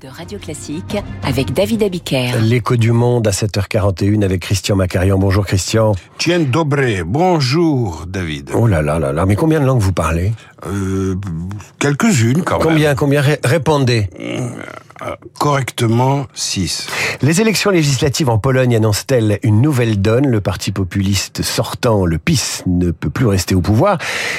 de Radio Classique avec David Abiker. L'écho du monde à 7h41 avec Christian Macarian. Bonjour Christian. Tiens Dobré, bonjour David. Oh là là là là, mais combien de langues vous parlez? Euh, Quelques-unes quand combien, même. Combien Répondez. Correctement, 6. Les élections législatives en Pologne annoncent-elles une nouvelle donne? Le parti populiste sortant, le PIS, ne peut plus rester au pouvoir.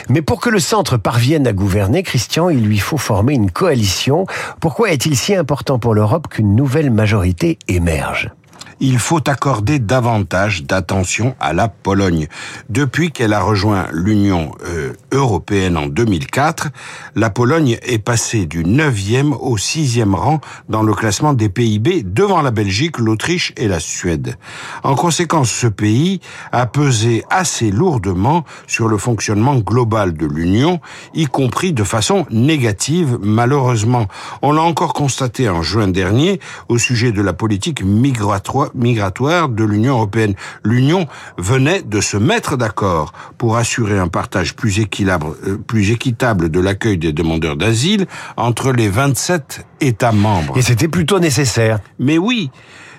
Mais pour que le centre parvienne à gouverner, Christian, il lui faut former une coalition. Pourquoi est-il si important pour l'Europe qu'une nouvelle majorité émerge? Il faut accorder davantage d'attention à la Pologne. Depuis qu'elle a rejoint l'Union euh, européenne en 2004, la Pologne est passée du 9e au 6e rang dans le classement des PIB devant la Belgique, l'Autriche et la Suède. En conséquence, ce pays a pesé assez lourdement sur le fonctionnement global de l'Union, y compris de façon négative, malheureusement. On l'a encore constaté en juin dernier au sujet de la politique migratoire migratoire de l'Union européenne. L'Union venait de se mettre d'accord pour assurer un partage plus équitable, euh, plus équitable de l'accueil des demandeurs d'asile entre les 27 États membres. Et c'était plutôt nécessaire. Mais oui,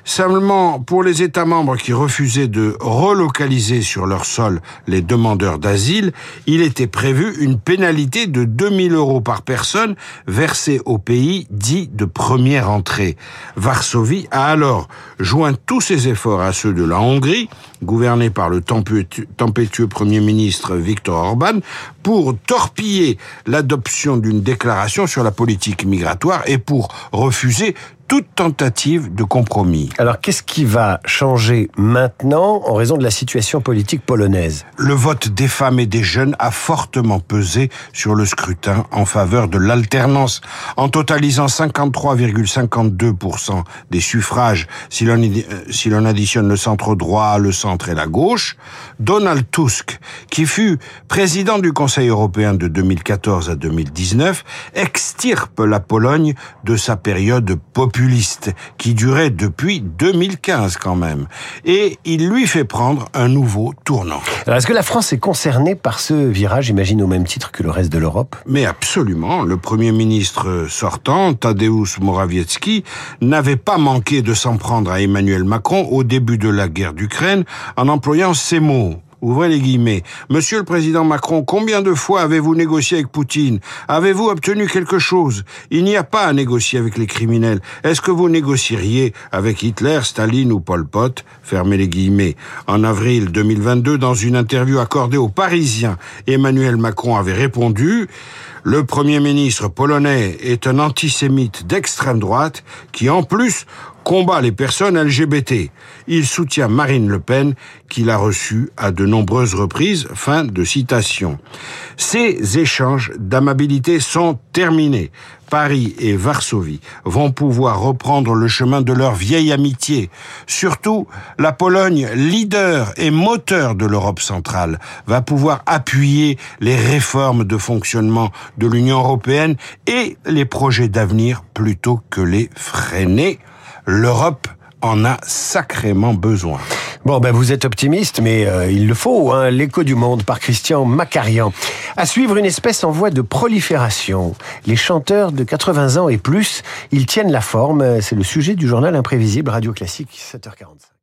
Seulement, pour les États membres qui refusaient de relocaliser sur leur sol les demandeurs d'asile, il était prévu une pénalité de 2000 euros par personne versée au pays dit de première entrée. Varsovie a alors joint tous ses efforts à ceux de la Hongrie, gouvernée par le tempétueux Premier ministre Viktor Orban, pour torpiller l'adoption d'une déclaration sur la politique migratoire et pour refuser toute tentative de compromis. Alors qu'est-ce qui va changer maintenant en raison de la situation politique polonaise? Le vote des femmes et des jeunes a fortement pesé sur le scrutin en faveur de l'alternance, en totalisant 53,52% des suffrages si l'on si l'on additionne le centre droit, le centre et la gauche. Donald Tusk, qui fut président du Conseil européen de 2014 à 2019, extirpe la Pologne de sa période populaire qui durait depuis 2015 quand même. Et il lui fait prendre un nouveau tournant. est-ce que la France est concernée par ce virage, j'imagine, au même titre que le reste de l'Europe? Mais absolument. Le Premier ministre sortant, Tadeusz Morawiecki, n'avait pas manqué de s'en prendre à Emmanuel Macron au début de la guerre d'Ukraine en employant ces mots ouvrez les guillemets. Monsieur le président Macron, combien de fois avez-vous négocié avec Poutine? Avez-vous obtenu quelque chose? Il n'y a pas à négocier avec les criminels. Est-ce que vous négocieriez avec Hitler, Staline ou Pol Pot? Fermez les guillemets. En avril 2022, dans une interview accordée aux Parisiens, Emmanuel Macron avait répondu le Premier ministre polonais est un antisémite d'extrême droite qui, en plus, combat les personnes LGBT. Il soutient Marine Le Pen, qu'il a reçue à de nombreuses reprises. Fin de citation. Ces échanges d'amabilité sont terminés. Paris et Varsovie vont pouvoir reprendre le chemin de leur vieille amitié. Surtout, la Pologne, leader et moteur de l'Europe centrale, va pouvoir appuyer les réformes de fonctionnement de l'Union européenne et les projets d'avenir plutôt que les freiner. L'Europe en a sacrément besoin. Bon, ben vous êtes optimiste, mais euh, il le faut. Hein, L'écho du monde par Christian Macarian. À suivre une espèce en voie de prolifération. Les chanteurs de 80 ans et plus, ils tiennent la forme. C'est le sujet du journal imprévisible Radio Classique 7h45.